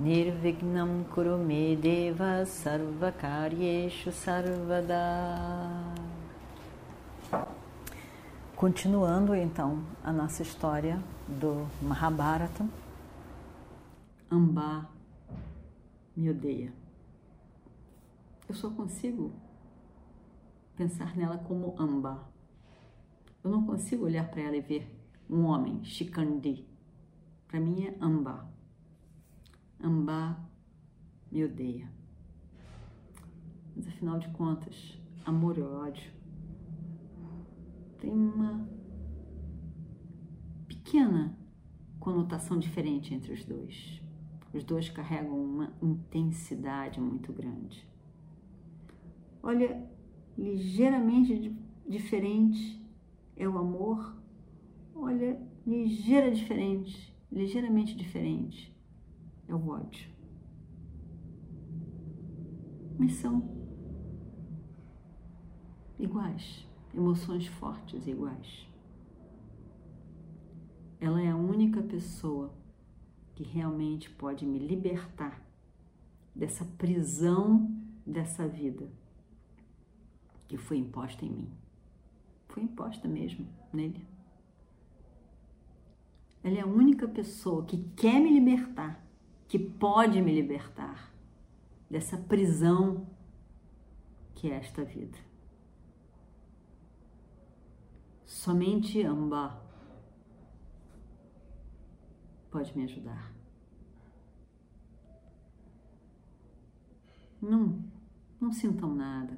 Nirvignam Kurume Deva Sarvakaryeshu Sarvada Continuando então a nossa história do Mahabharata, Amba me odeia. Eu só consigo pensar nela como Amba. Eu não consigo olhar para ela e ver um homem, Shikandi. Para mim é Amba. Amba me odeia. Mas afinal de contas, amor e ódio tem uma pequena conotação diferente entre os dois. Os dois carregam uma intensidade muito grande. Olha, ligeiramente diferente é o amor. Olha, ligeira diferente, ligeiramente diferente é o ódio. Mas são iguais emoções fortes iguais. Ela é a única pessoa que realmente pode me libertar dessa prisão dessa vida que foi imposta em mim. Foi imposta mesmo nele. Ela é a única pessoa que quer me libertar, que pode me libertar dessa prisão que é esta vida. Somente Amba pode me ajudar. Não, não sintam nada.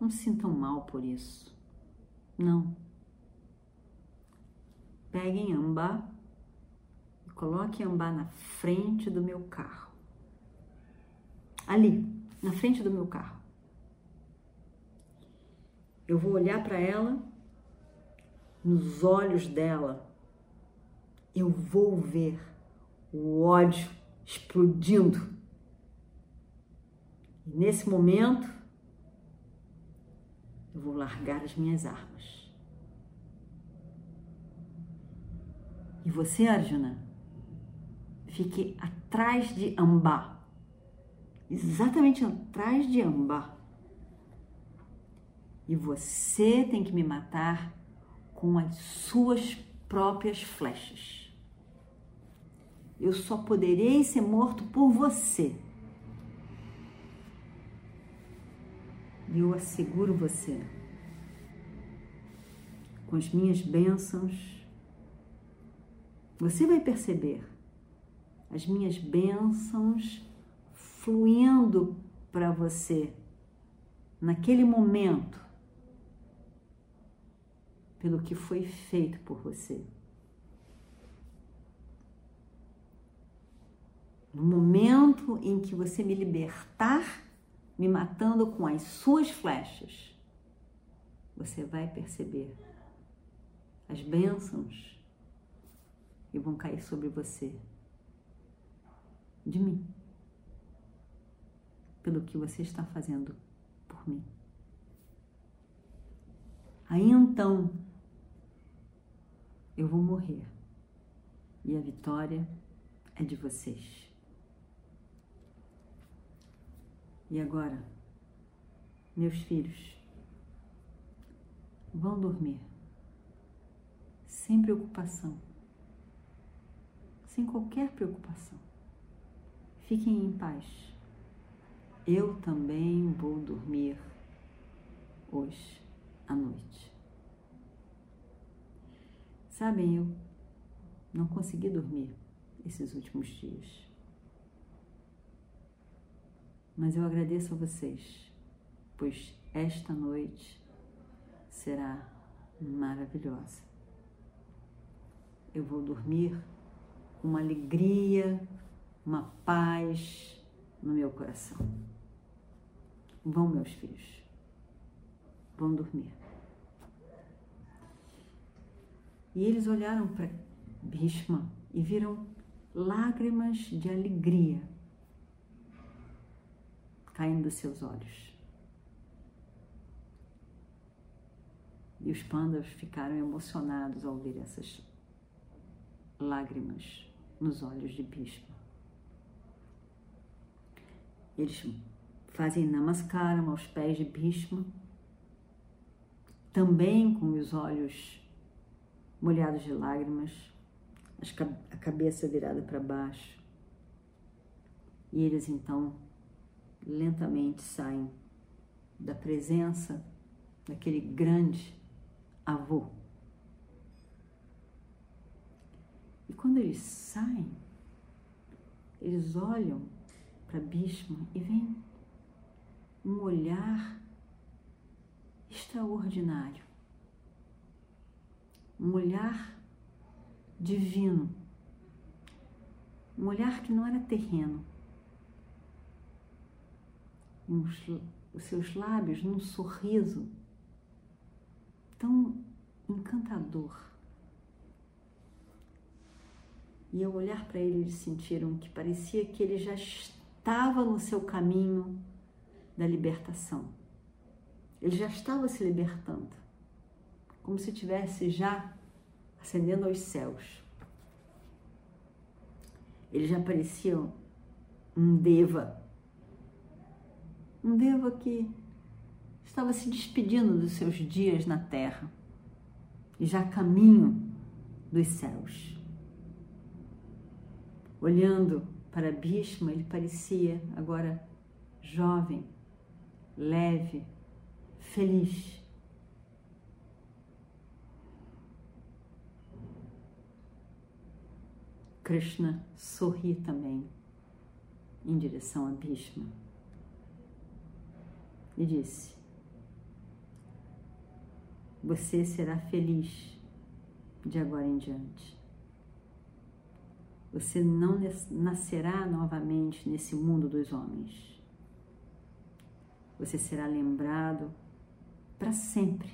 Não sintam mal por isso. Não. Peguem Amba e coloquem Amba na frente do meu carro. Ali, na frente do meu carro. Eu vou olhar para ela nos olhos dela, eu vou ver o ódio explodindo. E nesse momento, eu vou largar as minhas armas. E você, Arjuna, fique atrás de Amba, exatamente atrás de Amba. E você tem que me matar com as suas próprias flechas. Eu só poderei ser morto por você. E eu asseguro você, com as minhas bênçãos, você vai perceber as minhas bênçãos fluindo para você naquele momento pelo que foi feito por você. No momento em que você me libertar, me matando com as suas flechas, você vai perceber as bênçãos que vão cair sobre você de mim, pelo que você está fazendo por mim. Aí então eu vou morrer e a vitória é de vocês. E agora, meus filhos, vão dormir sem preocupação, sem qualquer preocupação. Fiquem em paz. Eu também vou dormir hoje à noite. Sabem, eu não consegui dormir esses últimos dias. Mas eu agradeço a vocês, pois esta noite será maravilhosa. Eu vou dormir com uma alegria, uma paz, no meu coração. Vão, meus filhos, vão dormir. E eles olharam para Bhishma e viram lágrimas de alegria caindo dos seus olhos. E os pandas ficaram emocionados ao ver essas lágrimas nos olhos de Bhishma. Eles fazem namaskaram aos pés de Bhishma, também com os olhos molhados de lágrimas, a cabeça virada para baixo. E eles então lentamente saem da presença daquele grande avô. E quando eles saem, eles olham para Bhishma e veem um olhar extraordinário, um olhar divino, um olhar que não era terreno. Os, os seus lábios num sorriso tão encantador. E ao olhar para ele, eles sentiram que parecia que ele já estava no seu caminho da libertação. Ele já estava se libertando, como se tivesse já ascendendo aos céus. Ele já parecia um deva, um deva que estava se despedindo dos seus dias na terra e já caminho dos céus. Olhando para Bhishma, ele parecia agora jovem, leve, feliz. Krishna sorri também em direção a Bhishma e disse: Você será feliz de agora em diante. Você não nascerá novamente nesse mundo dos homens. Você será lembrado para sempre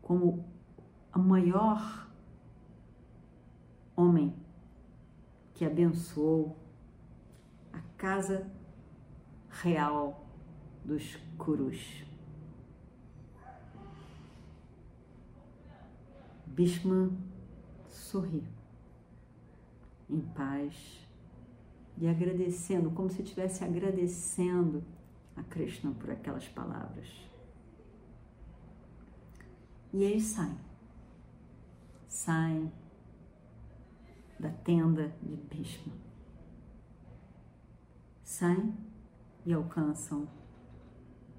como a maior homem que abençoou a casa real dos Kurus. Bhishma sorriu em paz e agradecendo, como se estivesse agradecendo a Krishna por aquelas palavras. E eles saem. Saem da tenda de Bhishma. Saem e alcançam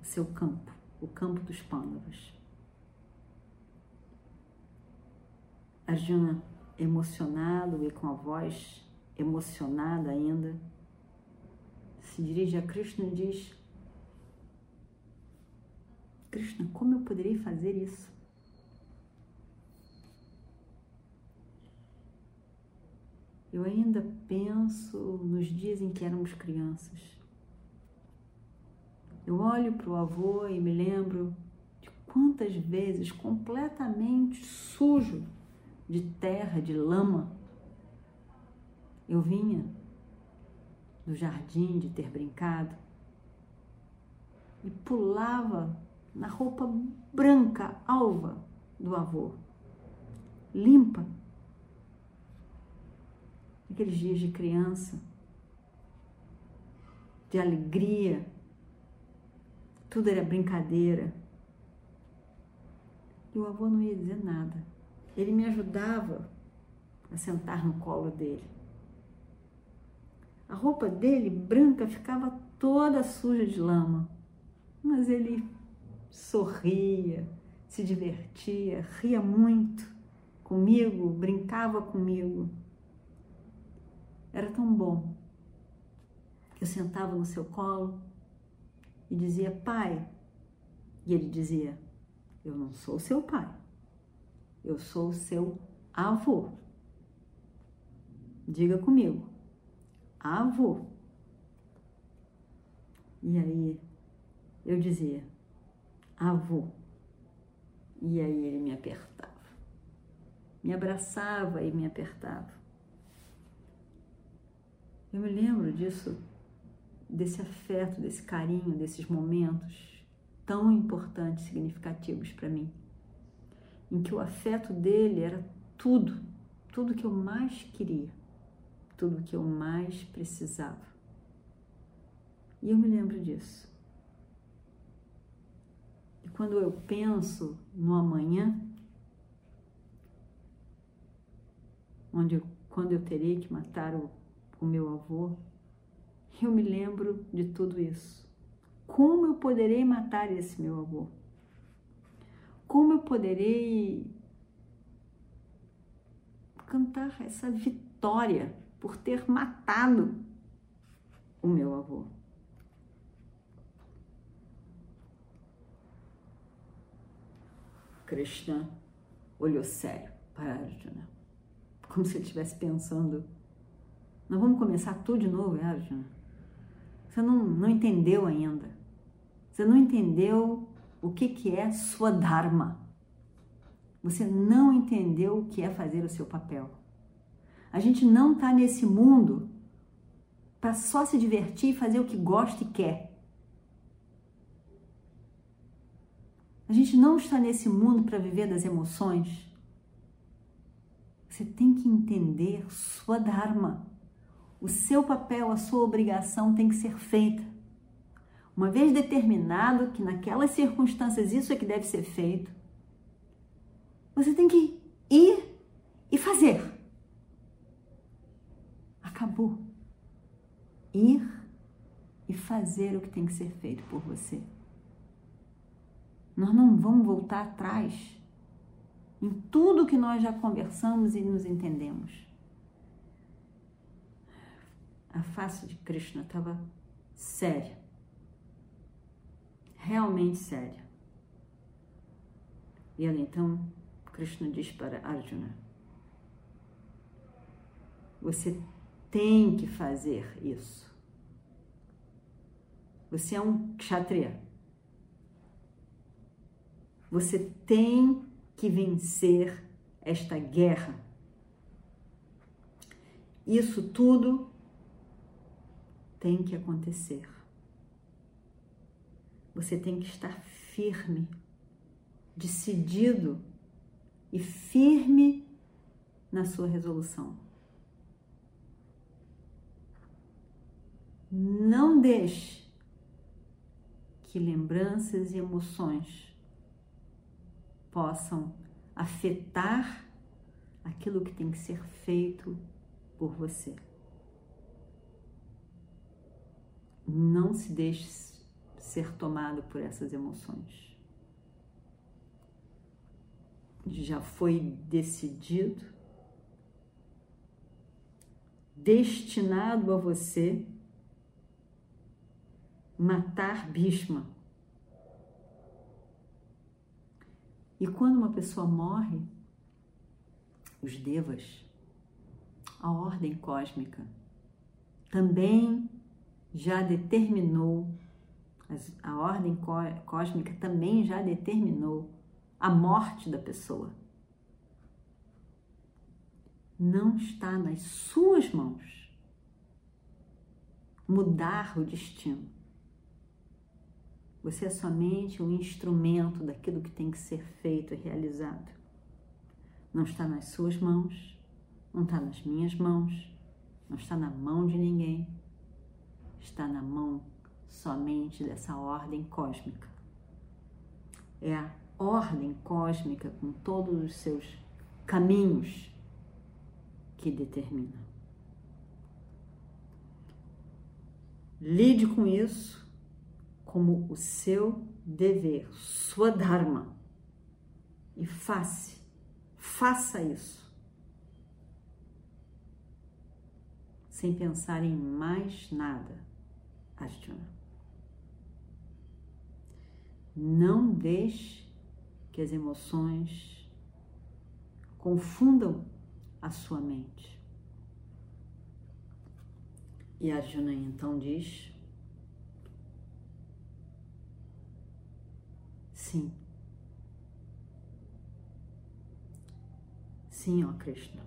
o seu campo, o campo dos Pândavas. Arjuna, emocionado e com a voz emocionada ainda, se dirige a Krishna e diz: Krishna, como eu poderia fazer isso? Eu ainda penso nos dias em que éramos crianças. Eu olho para o avô e me lembro de quantas vezes, completamente sujo de terra, de lama, eu vinha do jardim de ter brincado e pulava na roupa branca, alva do avô, limpa. Aqueles dias de criança, de alegria, tudo era brincadeira. E o avô não ia dizer nada. Ele me ajudava a sentar no colo dele. A roupa dele, branca, ficava toda suja de lama, mas ele sorria, se divertia, ria muito comigo, brincava comigo. Era tão bom que eu sentava no seu colo e dizia, pai. E ele dizia, eu não sou seu pai, eu sou o seu avô. Diga comigo, avô. E aí eu dizia, avô. E aí ele me apertava. Me abraçava e me apertava. Eu me lembro disso, desse afeto, desse carinho, desses momentos tão importantes, significativos para mim, em que o afeto dele era tudo, tudo que eu mais queria, tudo que eu mais precisava. E eu me lembro disso. E quando eu penso no amanhã, onde quando eu terei que matar o, o meu avô, eu me lembro de tudo isso. Como eu poderei matar esse meu avô? Como eu poderei cantar essa vitória por ter matado o meu avô? Krishna olhou sério para Arjuna, como se ele estivesse pensando: nós vamos começar tudo de novo, Arjuna? Você não, não entendeu ainda. Você não entendeu o que, que é sua Dharma. Você não entendeu o que é fazer o seu papel. A gente não está nesse mundo para só se divertir e fazer o que gosta e quer. A gente não está nesse mundo para viver das emoções. Você tem que entender sua Dharma. O seu papel, a sua obrigação tem que ser feita. Uma vez determinado que naquelas circunstâncias isso é que deve ser feito, você tem que ir e fazer. Acabou. Ir e fazer o que tem que ser feito por você. Nós não vamos voltar atrás em tudo que nós já conversamos e nos entendemos a face de Krishna estava séria, realmente séria. E ela então, Krishna diz para Arjuna: Você tem que fazer isso. Você é um kshatriya. Você tem que vencer esta guerra. Isso tudo tem que acontecer. Você tem que estar firme, decidido e firme na sua resolução. Não deixe que lembranças e emoções possam afetar aquilo que tem que ser feito por você. Não se deixe ser tomado por essas emoções. Já foi decidido, destinado a você matar Bhishma. E quando uma pessoa morre, os devas, a ordem cósmica, também já determinou, a ordem cósmica também já determinou a morte da pessoa. Não está nas suas mãos mudar o destino. Você é somente um instrumento daquilo que tem que ser feito e realizado. Não está nas suas mãos, não está nas minhas mãos, não está na mão de ninguém está na mão somente dessa ordem cósmica. É a ordem cósmica com todos os seus caminhos que determina. Lide com isso como o seu dever, sua dharma. E faça, faça isso. Sem pensar em mais nada Arjuna. Não deixe que as emoções confundam a sua mente. E Arjuna então diz: Sim. Sim, ó Krishna.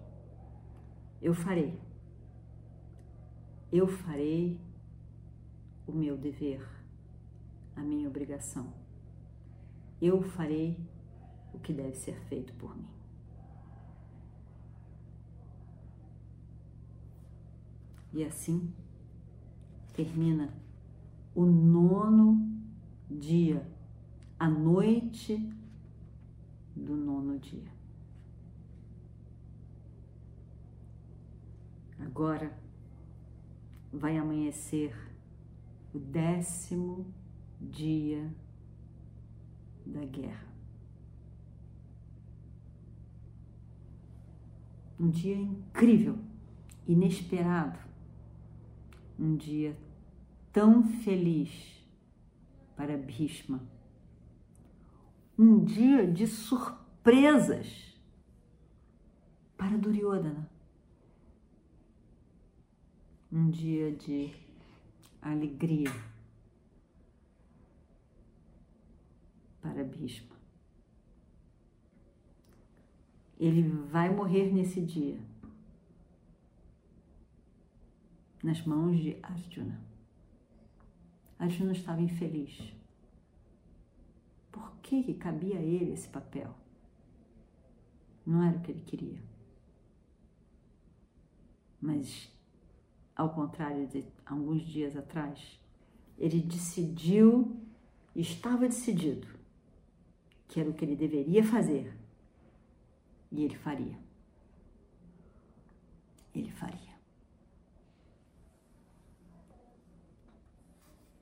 Eu farei. Eu farei o meu dever, a minha obrigação. Eu farei o que deve ser feito por mim. E assim termina o nono dia, a noite do nono dia. Agora vai amanhecer o décimo dia da guerra. Um dia incrível, inesperado, um dia tão feliz para Bhishma, um dia de surpresas para Duryodhana, um dia de alegria para Bhishma. Ele vai morrer nesse dia nas mãos de Arjuna. Arjuna estava infeliz. Por que, que cabia a ele esse papel? Não era o que ele queria. Mas, ao contrário de alguns dias atrás, ele decidiu, estava decidido, que era o que ele deveria fazer. E ele faria. Ele faria.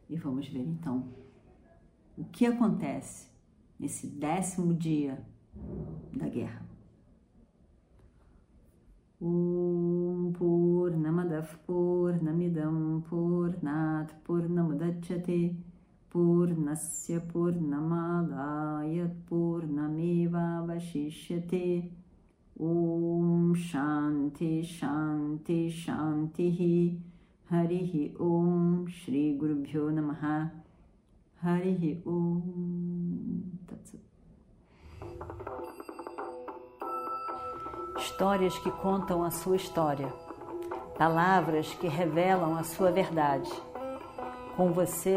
E vamos ver então o que acontece nesse décimo dia da guerra. Om Purnamadav Purnamidam Purnat Purnamudachyate Vashishyate Om Shanti Shanti Shanti Harihi Om Shri Gurubhyo Namaha Harihi Om Tatsut. Histórias que contam a sua história, palavras que revelam a sua verdade. Com você,